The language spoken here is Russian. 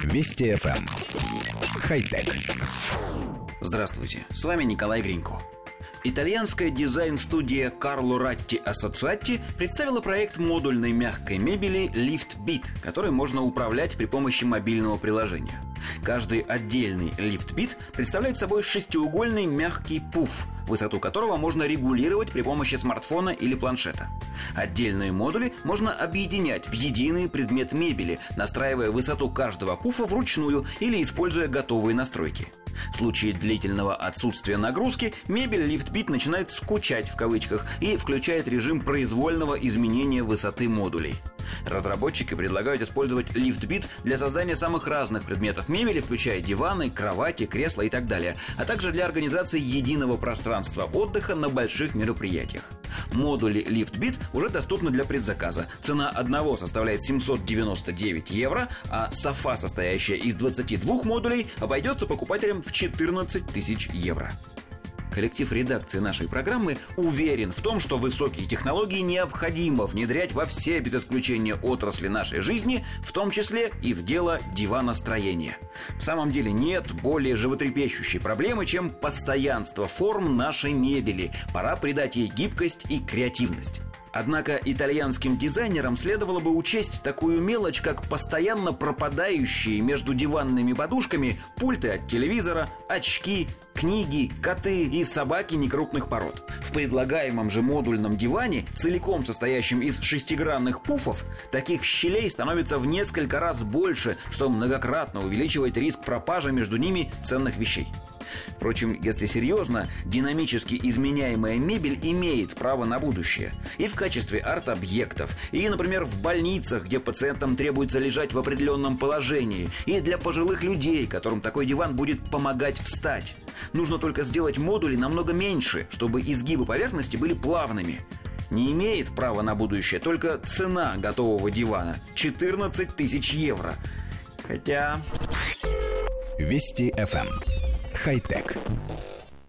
Вести FM. Эм. Хай-тек. Здравствуйте, с вами Николай Гринько. Итальянская дизайн-студия Карло Ратти Ассоциатти представила проект модульной мягкой мебели Lift Bit, который можно управлять при помощи мобильного приложения. Каждый отдельный лифт-бит представляет собой шестиугольный мягкий пуф, высоту которого можно регулировать при помощи смартфона или планшета. Отдельные модули можно объединять в единый предмет мебели, настраивая высоту каждого пуфа вручную или используя готовые настройки. В случае длительного отсутствия нагрузки мебель лифтбит начинает «скучать» в кавычках и включает режим произвольного изменения высоты модулей. Разработчики предлагают использовать лифтбит для создания самых разных предметов мебели, включая диваны, кровати, кресла и так далее, а также для организации единого пространства отдыха на больших мероприятиях. Модули LiftBit уже доступны для предзаказа. Цена одного составляет 799 евро, а софа, состоящая из 22 модулей, обойдется покупателям в 14 тысяч евро. Коллектив редакции нашей программы уверен в том, что высокие технологии необходимо внедрять во все, без исключения отрасли нашей жизни, в том числе и в дело диваностроения. В самом деле нет более животрепещущей проблемы, чем постоянство форм нашей мебели. Пора придать ей гибкость и креативность. Однако итальянским дизайнерам следовало бы учесть такую мелочь, как постоянно пропадающие между диванными подушками пульты от телевизора, очки, книги, коты и собаки некрупных пород. В предлагаемом же модульном диване, целиком состоящем из шестигранных пуфов, таких щелей становится в несколько раз больше, что многократно увеличивает риск пропажи между ними ценных вещей. Впрочем, если серьезно, динамически изменяемая мебель имеет право на будущее. И в качестве арт-объектов, и, например, в больницах, где пациентам требуется лежать в определенном положении, и для пожилых людей, которым такой диван будет помогать встать. Нужно только сделать модули намного меньше, чтобы изгибы поверхности были плавными. Не имеет права на будущее только цена готового дивана – 14 тысяч евро. Хотя... Вести FM хай-тек.